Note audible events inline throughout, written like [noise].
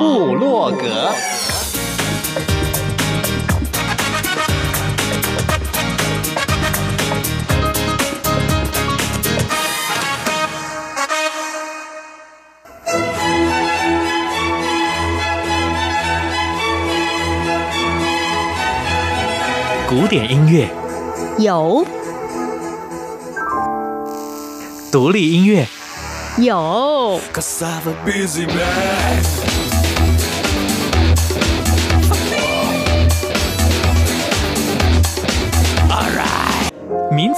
部落格。古典音乐。有，独立音乐。有，民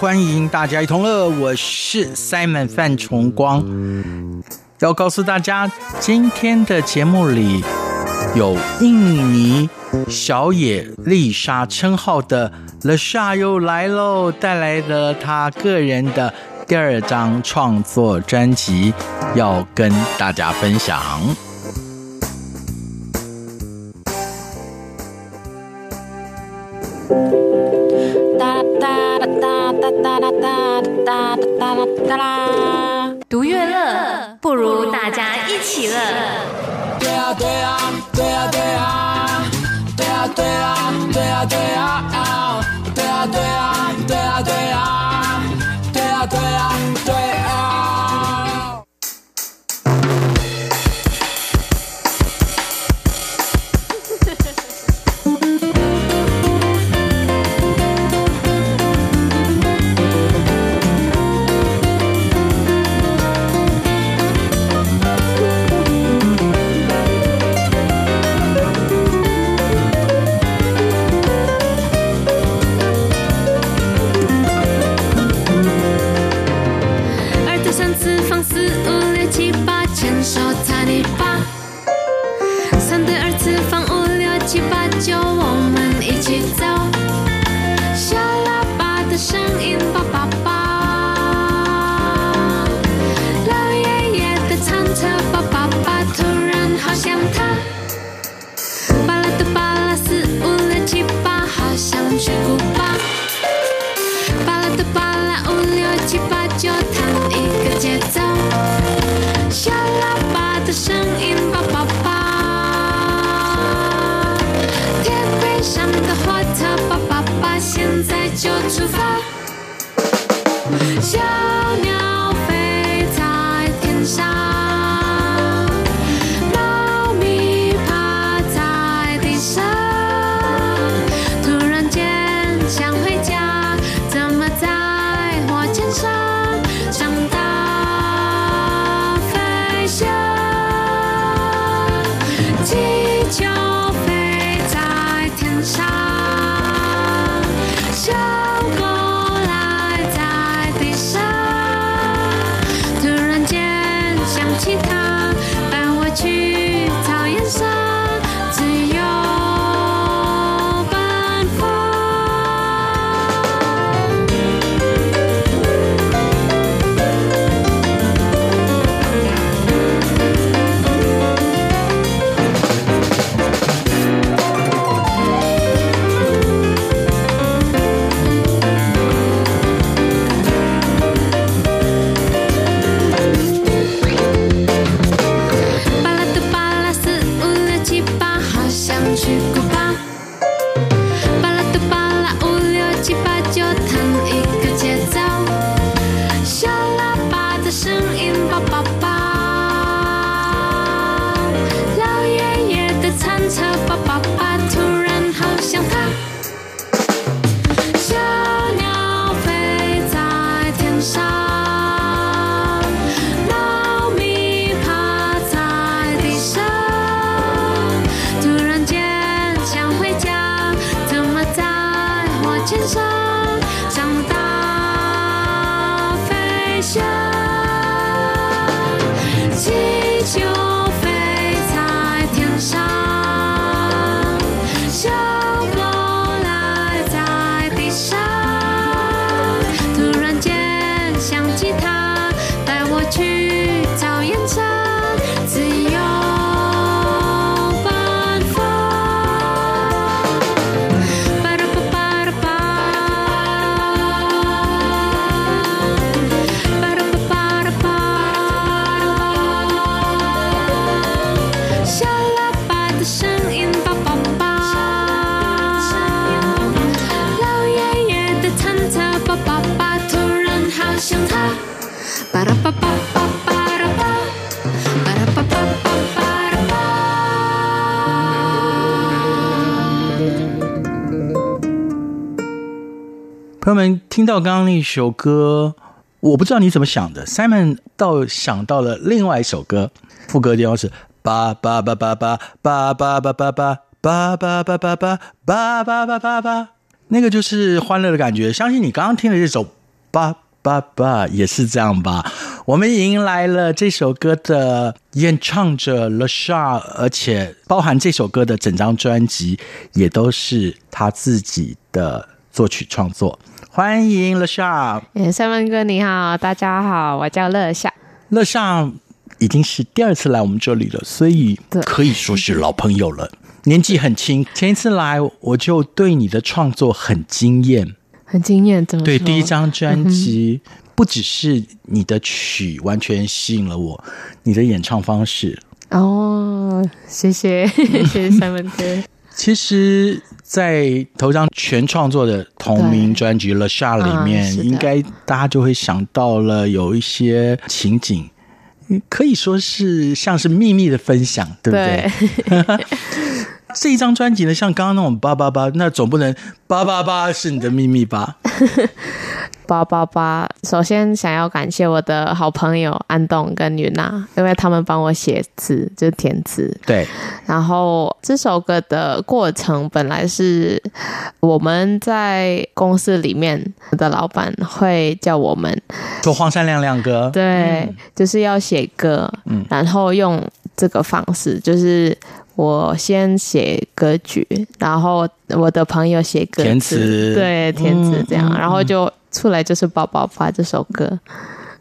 欢迎大家一同乐，我是 Simon 范崇光。要告诉大家，今天的节目里有印尼小野丽莎称号的。LaSha 又来喽，带来了他个人的第二张创作专辑，要跟大家分享。哒啦独乐乐，不如大家一起乐。对啊对啊对啊对啊对啊对啊对啊对啊。对啊，对啊，对啊，对出发向朋友们听到刚刚那首歌，我不知道你怎么想的。Simon 倒想到了另外一首歌，副歌地方是吧吧吧吧吧吧吧吧吧吧吧吧吧吧吧吧吧吧吧，那个就是欢乐的感觉。相信你刚刚听的这首吧吧吧也是这样吧。我们迎来了这首歌的演唱者 LaSha，而且包含这首歌的整张专辑也都是他自己的作曲创作。欢迎 LaSha，哎，三文哥你好，大家好，我叫乐夏。乐夏已经是第二次来我们这里了，所以可以说是老朋友了。年纪很轻，前一次来我就对你的创作很惊艳，很惊艳，怎么？对，第一张专辑、嗯、不只是你的曲完全吸引了我，你的演唱方式哦，谢谢谢谢三文哥。[laughs] 其实，在头张全创作的同名专辑《The s h a》里面，嗯、应该大家就会想到了有一些情景，可以说是像是秘密的分享，对不对？对 [laughs] 这一张专辑呢，像刚刚那种八八八，那总不能八八八是你的秘密吧？[laughs] 八八八，首先想要感谢我的好朋友安东跟云娜，因为他们帮我写词，就是填词。对。然后这首歌的过程本来是我们在公司里面的老板会叫我们做荒山亮亮歌，对，嗯、就是要写歌，嗯，然后用这个方式，就是。我先写歌曲，然后我的朋友写歌词，填词，对，填词这样，嗯、然后就出来就是《抱抱吧》这首歌。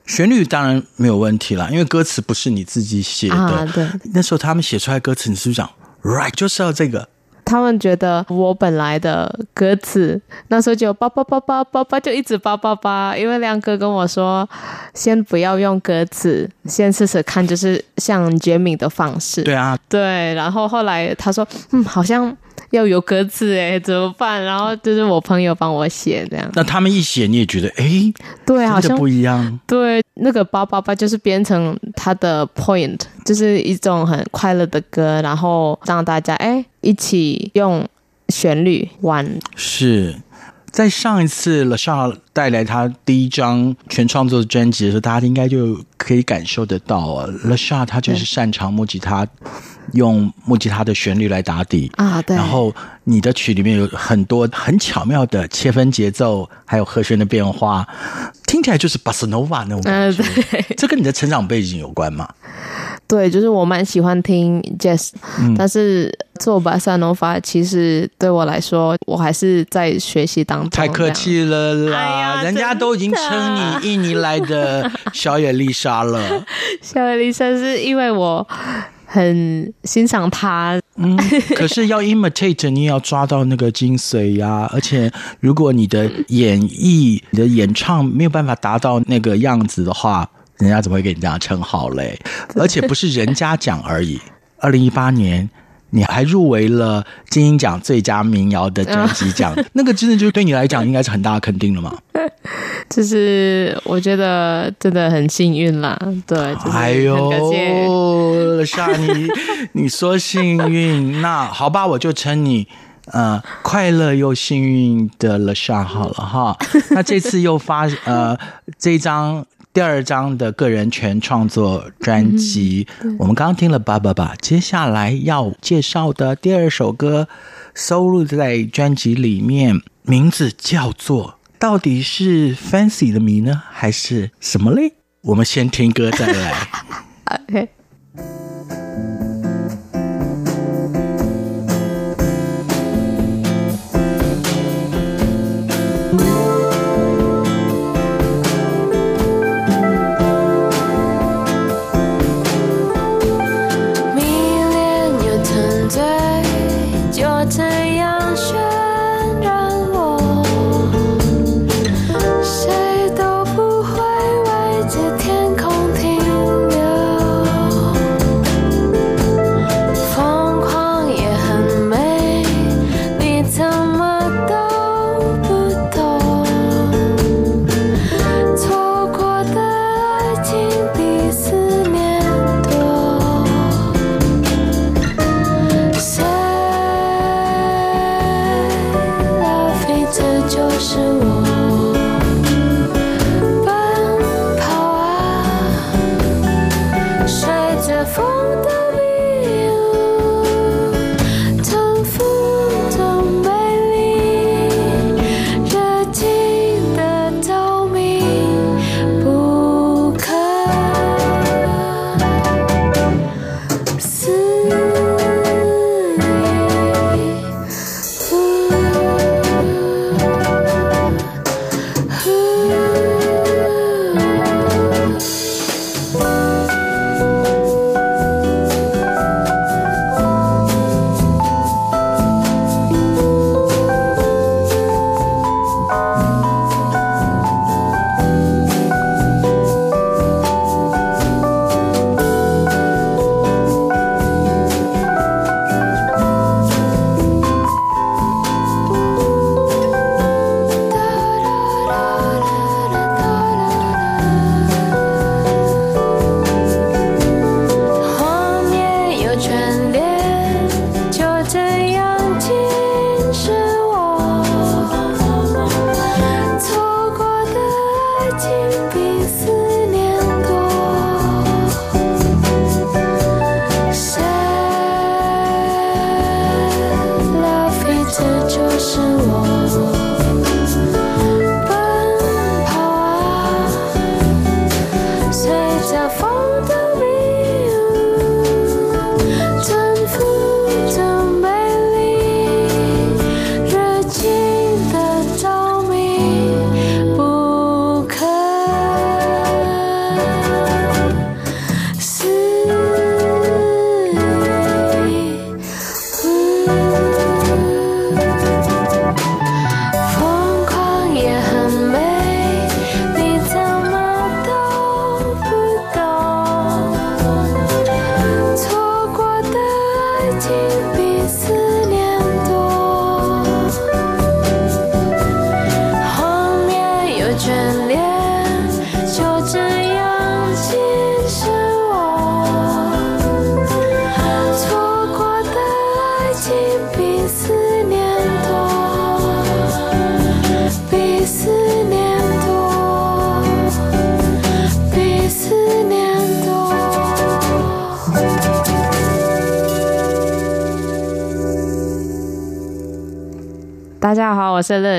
旋律当然没有问题啦，因为歌词不是你自己写的。啊、对，那时候他们写出来歌词，你是不是讲 right 就是要这个？他们觉得我本来的歌词那时候就叭叭叭叭叭叭就一直叭叭叭，因为亮哥跟我说，先不要用歌词，先试试看，就是像杰米的方式。对啊，对。然后后来他说，嗯，好像要有歌词哎，怎么办？然后就是我朋友帮我写这样。那他们一写，你也觉得哎，对，好像不一样。对，那个叭叭叭就是变成他的 point，就是一种很快乐的歌，然后让大家哎。一起用旋律玩，是在上一次 LaSha 带来他第一张全创作的专辑的时候，大家应该就可以感受得到啊。LaSha 他就是擅长木吉他，用木吉他的旋律来打底啊。对，然后你的曲里面有很多很巧妙的切分节奏，还有和弦的变化，听起来就是 Bossa Nova 那种感觉。对，这跟你的成长背景有关吗？对，就是我蛮喜欢听 Jazz，嗯，但是做巴萨诺瓦其实对我来说，我还是在学习当中。太客气了啦，哎，人家都已经称你印尼来的小野丽莎了。[laughs] 小野丽莎是因为我很欣赏他，嗯，可是要 imitate，你也要抓到那个精髓呀。而且如果你的演绎、你的演唱没有办法达到那个样子的话。人家怎么会给你这样称号嘞？而且不是人家讲而已。二零一八年，你还入围了金音奖最佳民谣的专辑奖，[laughs] 那个真的就对你来讲应该是很大的肯定了嘛？[laughs] 就是我觉得真的很幸运啦。对，就是、哎呦，莎你 [laughs] 你说幸运，那好吧，我就称你呃快乐又幸运的 LaSha 好了哈。那这次又发呃这一张。第二张的个人全创作专辑，嗯、我们刚刚听了《爸爸爸》，接下来要介绍的第二首歌收录在专辑里面，名字叫做到底是 Fancy 的谜呢，还是什么嘞？我们先听歌再来。[laughs] OK。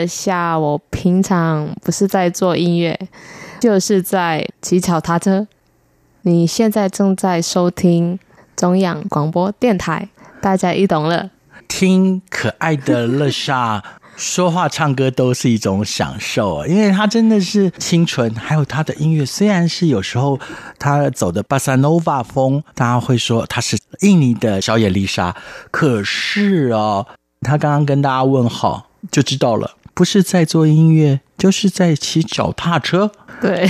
下，我。平常不是在做音乐，就是在骑脚踏车。你现在正在收听中央广播电台，大家一懂了，听可爱的乐莎说话、唱歌都是一种享受，因为他真的是清纯，还有他的音乐，虽然是有时候他走的巴萨诺瓦风，大家会说他是印尼的小野丽莎，可是哦，他刚刚跟大家问好。就知道了，不是在做音乐，就是在骑脚踏车。对，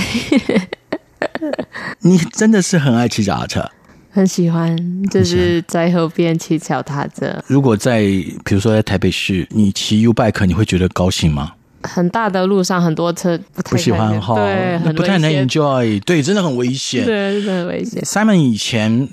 [laughs] 你真的是很爱骑脚踏车，很喜欢，就是在河边骑脚踏车。如果在，比如说在台北市，你骑 U bike，你会觉得高兴吗？很大的路上，很多车不太不喜欢哈，对，不太能 enjoy，对，真的很危险，对，真的很危险。Simon 以前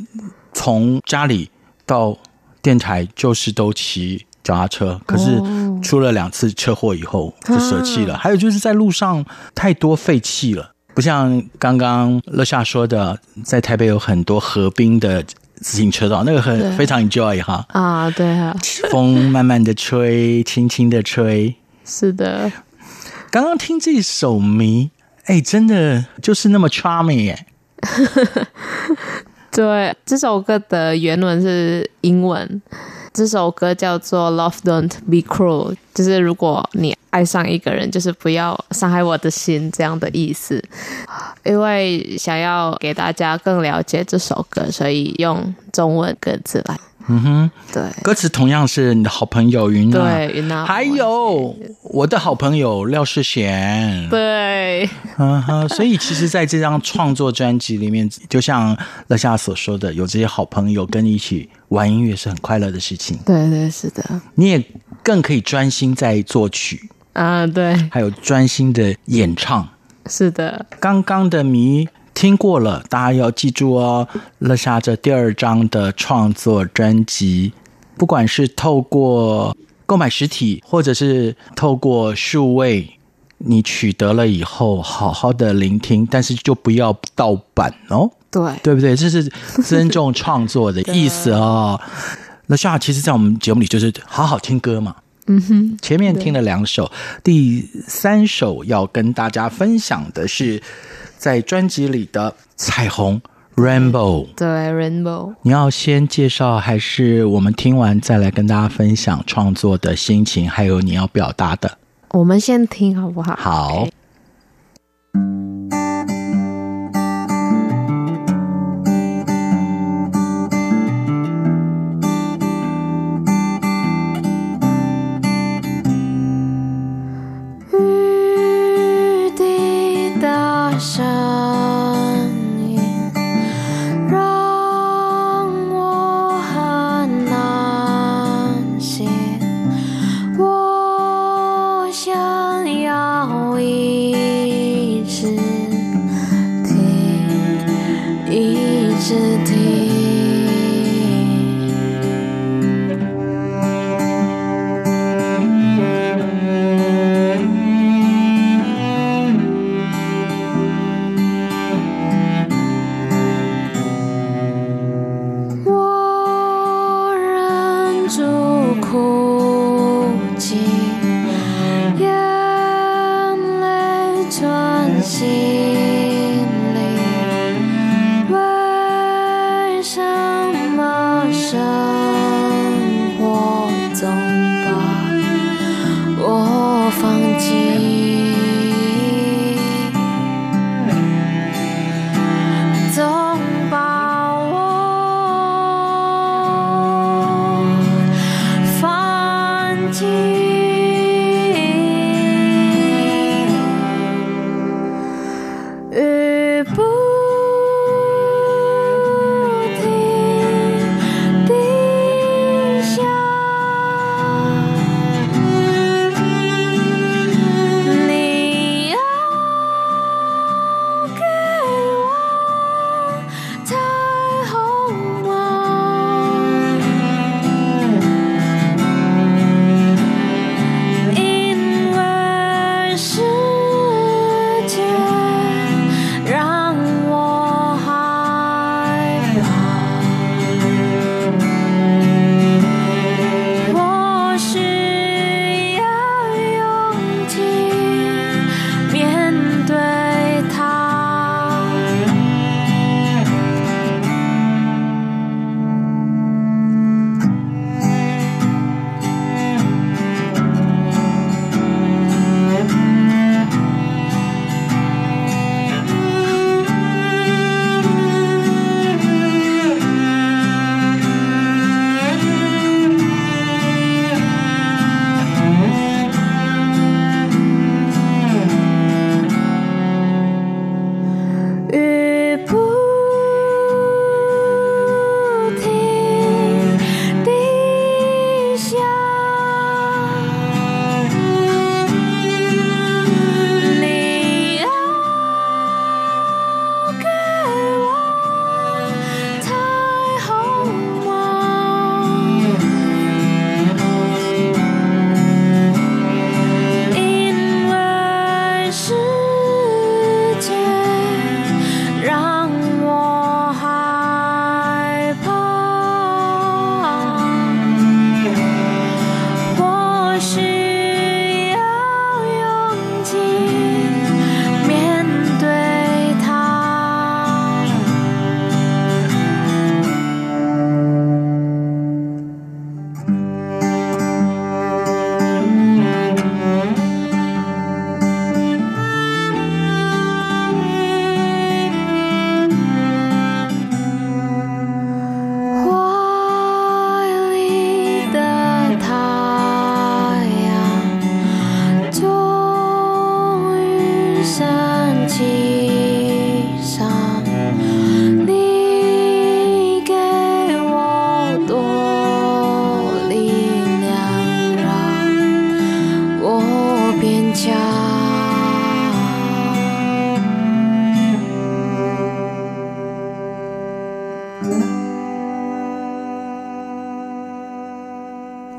从家里到电台，就是都骑脚踏车，可是出了两次车祸以后就舍弃了。还有就是在路上太多废气了，不像刚刚乐夏说的，在台北有很多河滨的自行车道，那个很非常 enjoy 哈啊，对啊，风慢慢的吹，轻轻的吹，是的。刚刚听这首《迷》，哎，真的就是那么 charming 哎。[laughs] 对，这首歌的原文是英文。这首歌叫做《Love Don't Be Cruel》，就是如果你爱上一个人，就是不要伤害我的心这样的意思。因为想要给大家更了解这首歌，所以用中文歌词来。嗯哼，对，歌词同样是你的好朋友云娜，对，云娜，还有我的好朋友廖世贤，对，嗯哼，所以其实，在这张创作专辑里面，就像乐夏所说的，有这些好朋友跟你一起玩音乐是很快乐的事情，对对是的，你也更可以专心在作曲。啊，对，还有专心的演唱，是的，刚刚的迷。听过了，大家要记住哦。乐夏这第二张的创作专辑，不管是透过购买实体，或者是透过数位，你取得了以后，好好的聆听，但是就不要盗版哦。对，对不对？这是尊重创作的 [laughs] 意思哦。乐夏其实，在我们节目里就是好好听歌嘛。嗯哼，前面听了两首，第三首要跟大家分享的是。在专辑里的彩虹 Rainbow，对 Rainbow，你要先介绍，还是我们听完再来跟大家分享创作的心情，还有你要表达的？我们先听好不好？好。Okay.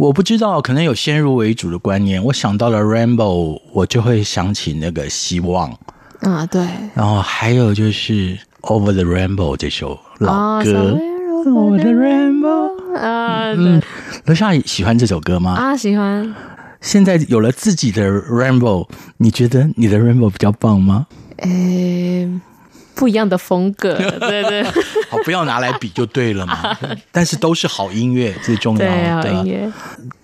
我不知道，可能有先入为主的观念。我想到了 Rainbow，我就会想起那个希望啊，对。然后还有就是 Over the Rainbow 这首老歌，Over the Rainbow 啊，嗯，楼下喜欢这首歌吗？啊，喜欢。现在有了自己的 Rainbow，你觉得你的 Rainbow 比较棒吗？诶。不一样的风格，[laughs] 对对，好，不要拿来比就对了嘛。[laughs] 但是都是好音乐，最重要的。对，好音乐。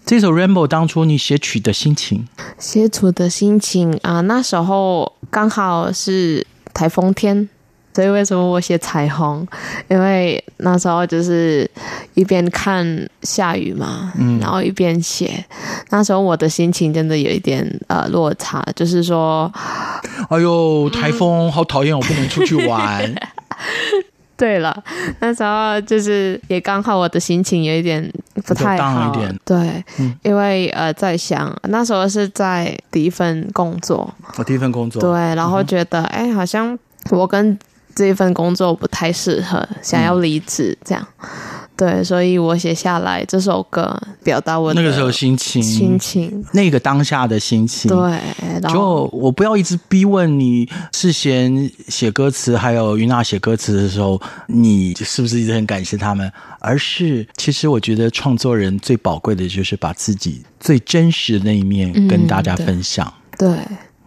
这首《Rainbow》当初你写曲的心情，写曲的心情啊，那时候刚好是台风天。所以为什么我写彩虹？因为那时候就是一边看下雨嘛，嗯，然后一边写。那时候我的心情真的有一点呃落差，就是说，哎呦，台风好讨厌，我不能出去玩。[laughs] 对了，那时候就是也刚好我的心情有一点不太好，一点对，嗯，因为呃在想那时候是在第一份工作，我第一份工作，对，然后觉得哎，好像我跟这一份工作不太适合，想要离职，这样，嗯、对，所以我写下来这首歌，表达我那个时候心情，心情，那个当下的心情。对，就我不要一直逼问你，世贤写歌词，还有云娜写歌词的时候，你是不是一直很感谢他们？而是，其实我觉得创作人最宝贵的就是把自己最真实的那一面跟大家分享。嗯、对，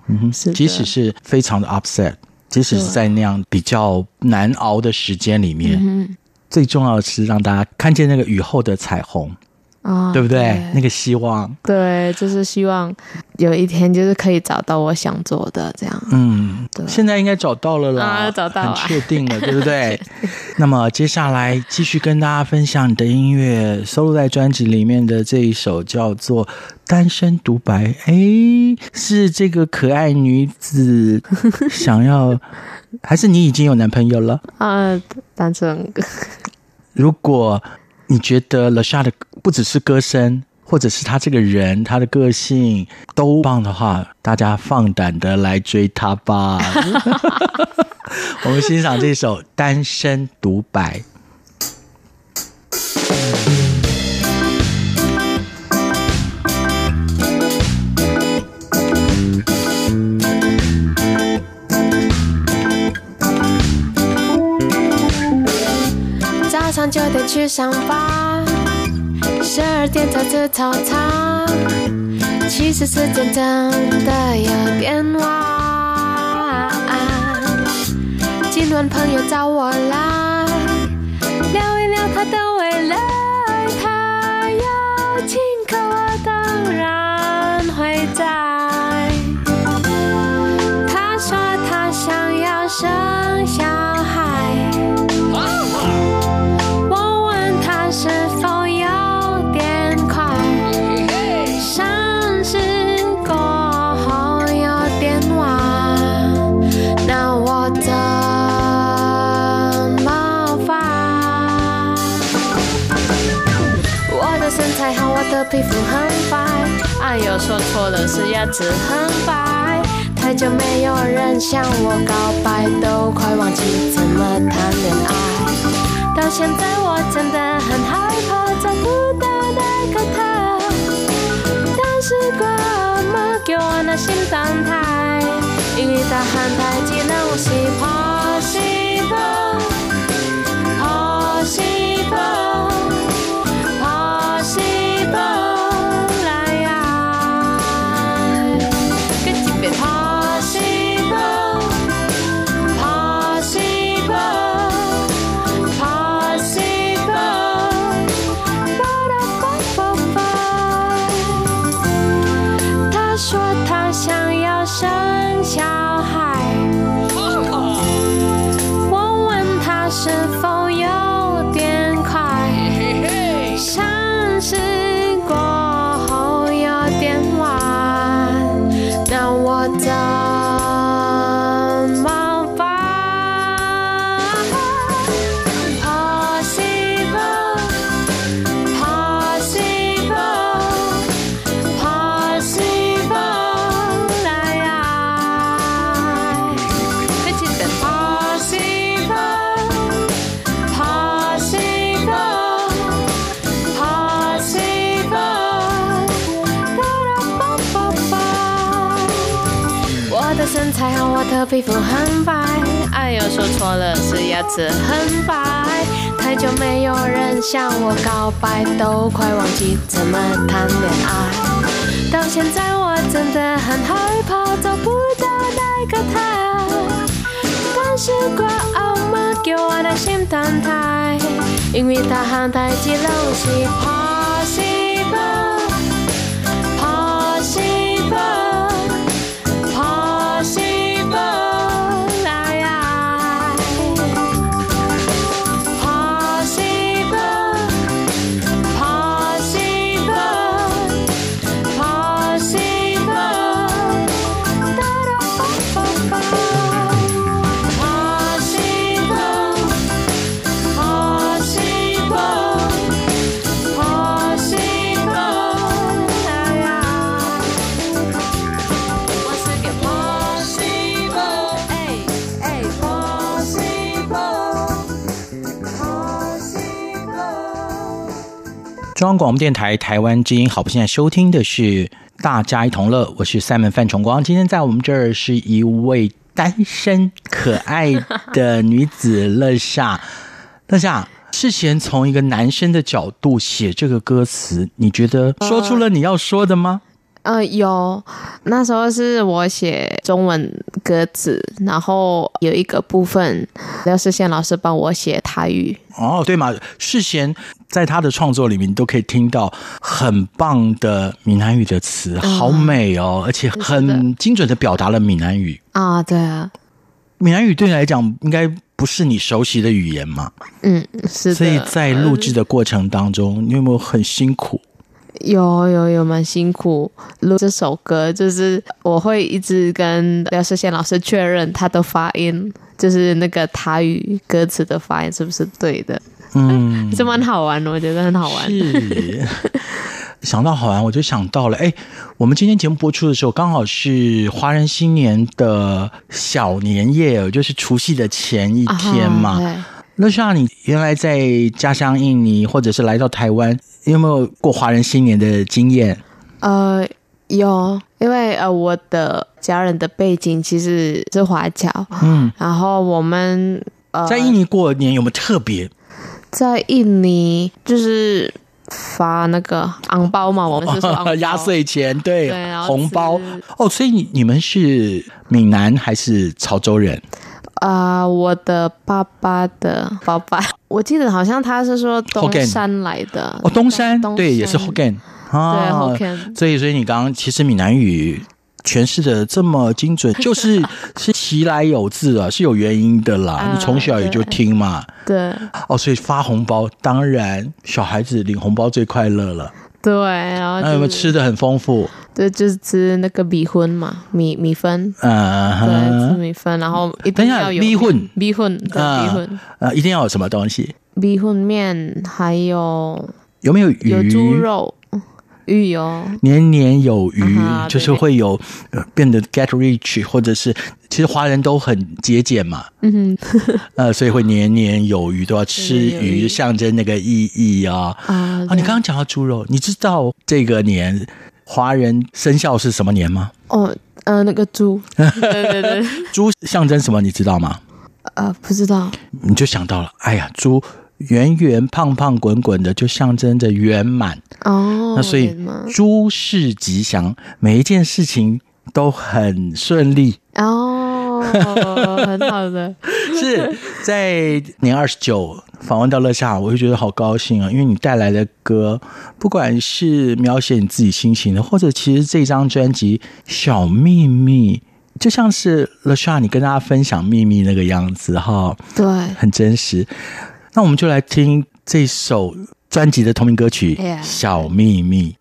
嗯哼，即使是非常的 upset。即使是在那样比较难熬的时间里面，嗯、最重要的是让大家看见那个雨后的彩虹啊，对不对，对？那个希望，对，就是希望有一天就是可以找到我想做的这样。嗯，对，现在应该找到了啦，啊、找到了，很确定了，[laughs] 对不对？那么接下来继续跟大家分享你的音乐，收录在专辑里面的这一首叫做。单身独白，哎，是这个可爱女子 [laughs] 想要，还是你已经有男朋友了？啊，单身。[laughs] 如果你觉得 LaSha 的不只是歌声，或者是他这个人，他的个性都棒的话，大家放胆的来追他吧。[laughs] 我们欣赏这首《单身独白》。九点去上班，十二点才吃早餐。其实时间真的有变晚。今晚朋友找我来聊一聊他的是牙齿很白。太久没有人向我告白，都快忘记怎么谈恋爱。到现在我真的很害怕找不到那个他。但是我没叫我那心动态，因为他很太激动，是怕西风。皮向我告白，都快忘记怎么谈恋爱。到现在我真的很害怕，找不到那个他。但是我阿妈给我的心疼他，因为他很太激动，是怕西中央广播电台台湾之音，好，现在收听的是《大家一同乐》，我是 Simon 范崇光。今天在我们这儿是一位单身可爱的女子乐夏。乐夏，[laughs] 事先从一个男生的角度写这个歌词，你觉得说出了你要说的吗？呃，有，那时候是我写中文歌词，然后有一个部分廖世贤老师帮我写台语。哦，对嘛，世贤在他的创作里面，你都可以听到很棒的闽南语的词，好美哦，而且很精准的表达了闽南语啊。对啊，闽南语对你来讲应该不是你熟悉的语言嘛？嗯，是的。所以在录制的过程当中，你有没有很辛苦？有有有，蛮辛苦录这首歌，就是我会一直跟廖世贤老师确认他的发音，就是那个台语歌词的发音是不是对的。嗯，这蛮好玩的，我觉得很好玩。是，[laughs] 想到好玩，我就想到了，哎，我们今天节目播出的时候，刚好是华人新年的小年夜，就是除夕的前一天嘛。乐夏，你原来在家乡印尼，或者是来到台湾，有没有过华人新年的经验？呃，有，因为呃，我的家人的背景其实是华侨，嗯，然后我们呃，在印尼过年有没有特别？在印尼就是发那个昂包嘛，我们是说 [laughs] 压岁钱，对，对红包哦，所以你你们是闽南还是潮州人？啊、呃，我的爸爸的爸爸，[laughs] 我记得好像他是说东山来的哦，东山，东山对，也是 Hokkien 啊，对 Hokkien。所以，所以你刚刚其实闽南语诠释的这么精准，[laughs] 就是是其来有自啊，是有原因的啦。啊、你从小也就听嘛，对。哦，所以发红包，当然小孩子领红包最快乐了。对，然后、就是、那有没有吃的很丰富？对，就是吃那个米粉嘛，米米粉，嗯，对，吃米粉，然后一定要有米粉，米粉，米粉，呃，一定要有什么东西？米粉面，还有有没有鱼？有猪肉，鱼油，年年有余，啊、就是会有、呃、变得 get rich，或者是其实华人都很节俭嘛，嗯哼，[laughs] 呃，所以会年年有余，都要吃鱼，象征那个意义啊。啊，啊你刚刚讲到猪肉，你知道这个年华人生肖是什么年吗？哦，呃，那个猪，[laughs] 对对对，猪象征什么？你知道吗？呃，不知道。你就想到了，哎呀，猪。圆圆胖胖滚滚的，就象征着圆满哦。那所以诸事吉祥，每一件事情都很顺利哦，很好的。[laughs] 是在年二十九访问到乐夏，我就觉得好高兴啊，因为你带来的歌，不管是描写你自己心情的，或者其实这张专辑《小秘密》，就像是乐夏你跟大家分享秘密那个样子哈，对，很真实。那我们就来听这首专辑的同名歌曲《小秘密》。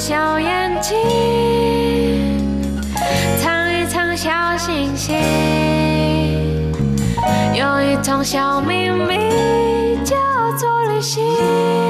小眼睛藏一藏小星星有一种小秘密叫做旅行。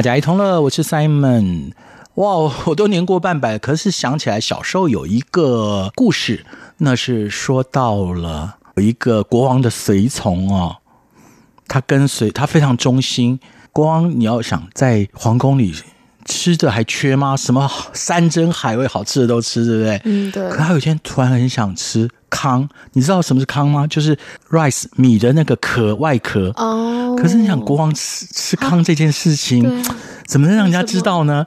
大家一同乐，我是 Simon。哇，我都年过半百，可是想起来小时候有一个故事，那是说到了有一个国王的随从哦，他跟随他非常忠心。国王，你要想在皇宫里吃的还缺吗？什么山珍海味好吃的都吃，对不对？嗯，对。可他有一天突然很想吃糠，你知道什么是糠吗？就是 rice 米的那个壳外壳。哦。可是你想国王吃吃糠这件事情，啊、怎么能让人家知道呢？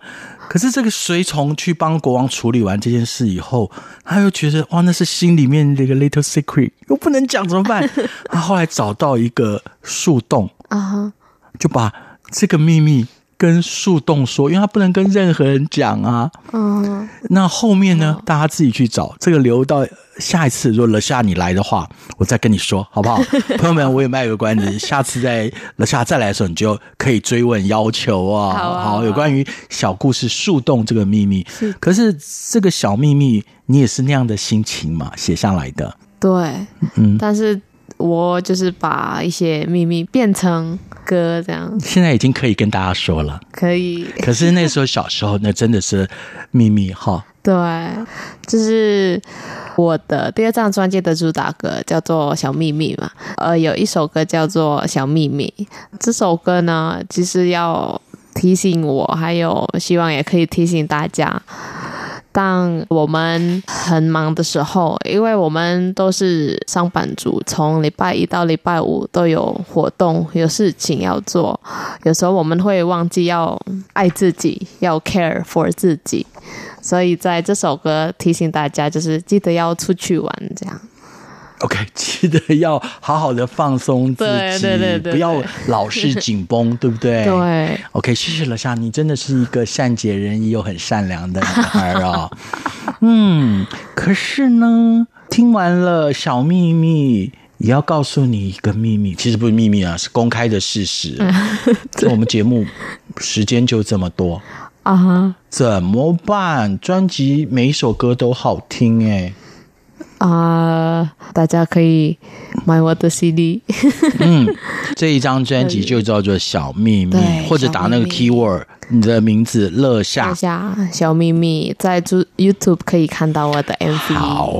可是这个随从去帮国王处理完这件事以后，他又觉得哇，那是心里面的一个 little secret，又不能讲怎么办？[laughs] 他后来找到一个树洞啊，就把这个秘密跟树洞说，因为他不能跟任何人讲啊。嗯，那后面呢，大家自己去找，这个留到。下一次如果乐夏你来的话，我再跟你说好不好？[laughs] 朋友们，我也卖个关子，下次在乐夏再来的时候，你就可以追问要求啊。好，啊好，有关于小故事树洞这个秘密，是可是这个小秘密，你也是那样的心情嘛写下来的？对，嗯，但是我就是把一些秘密变成歌这样。现在已经可以跟大家说了，可以。可是那时候小时候，那真的是秘密哈。对，就是我的第二张专辑的主打歌叫做《小秘密》嘛，呃，有一首歌叫做《小秘密》。这首歌呢，其实要提醒我，还有希望也可以提醒大家，当我们很忙的时候，因为我们都是上班族，从礼拜一到礼拜五都有活动，有事情要做，有时候我们会忘记要爱自己，要 care for 自己。所以在这首歌提醒大家，就是记得要出去玩，这样。OK，[laughs] 记得要好好的放松自己，对对对对，不要老是紧绷，[laughs] 对不对？对。OK，谢谢乐夏，你真的是一个善解人意又很善良的女孩啊。[laughs] 嗯，可是呢，听完了小秘密，也要告诉你一个秘密，其实不是秘密啊，是公开的事实。就我们节目时间就这么多。啊哈！怎么办？专辑每一首歌都好听哎！啊，大家可以买我的 CD。嗯，这一张专辑就叫做《小秘密》，或者打那个 keyword，你的名字乐夏。乐夏，小秘密，在 YouTube 可以看到我的 MV。好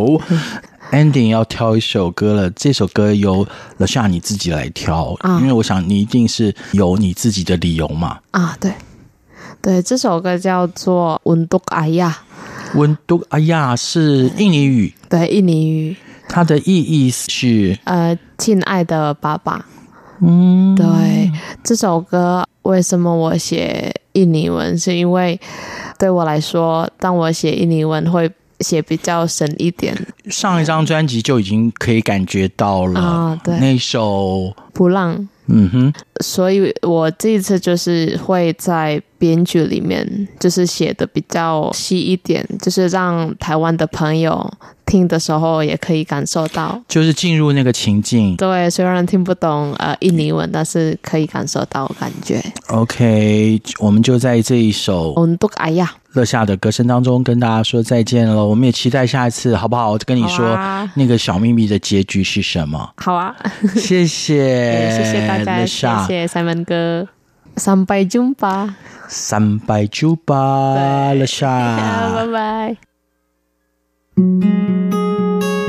，Ending 要挑一首歌了，这首歌由乐夏你自己来挑，啊，因为我想你一定是有你自己的理由嘛。啊，对。对，这首歌叫做《温都阿亚》，温都哎亚是印尼语。对，印尼语。它的意义是呃，亲爱的爸爸。嗯，对，这首歌为什么我写印尼文？是因为对我来说，当我写印尼文会写比较深一点。上一张专辑就已经可以感觉到了啊，对，那首《不浪》。嗯哼，所以我这一次就是会在编剧里面，就是写的比较细一点，就是让台湾的朋友听的时候也可以感受到，就是进入那个情境。对，虽然听不懂呃印尼文，但是可以感受到感觉。OK，我们就在这一首。乐夏的歌声当中跟大家说再见了，我们也期待下一次，好不好？跟你说、啊、那个小秘密的结局是什么？好啊，谢谢，[laughs] 谢谢大家，谢谢 Simon 哥，Sampai jumpa，Sampai jumpa，乐夏，拜拜。pendengar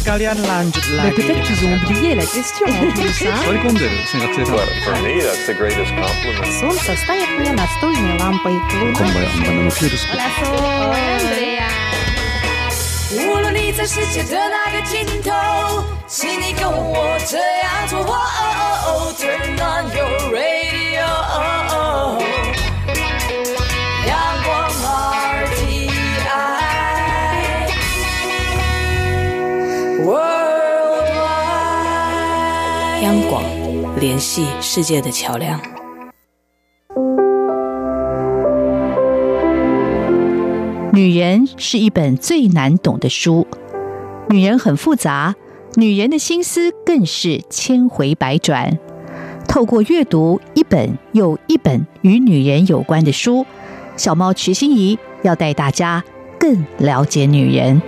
sekalian lanjut lagi. Peut-être qu'ils ont oublié la question [laughs] en plus. Hein? 座り込んでる选学生さん。 But for me, that's the greatest compliment. Солнце стоит мне настольной лампой. こんばんは、バナナキュールス。 Andrea，无论你在世界的哪个尽头，请你跟我这样做。哦哦哦，Turn on your radio， 央广联系世界的桥梁。女人是一本最难懂的书，女人很复杂，女人的心思更是千回百转。透过阅读一本又一本与女人有关的书，小猫瞿欣怡要带大家更了解女人。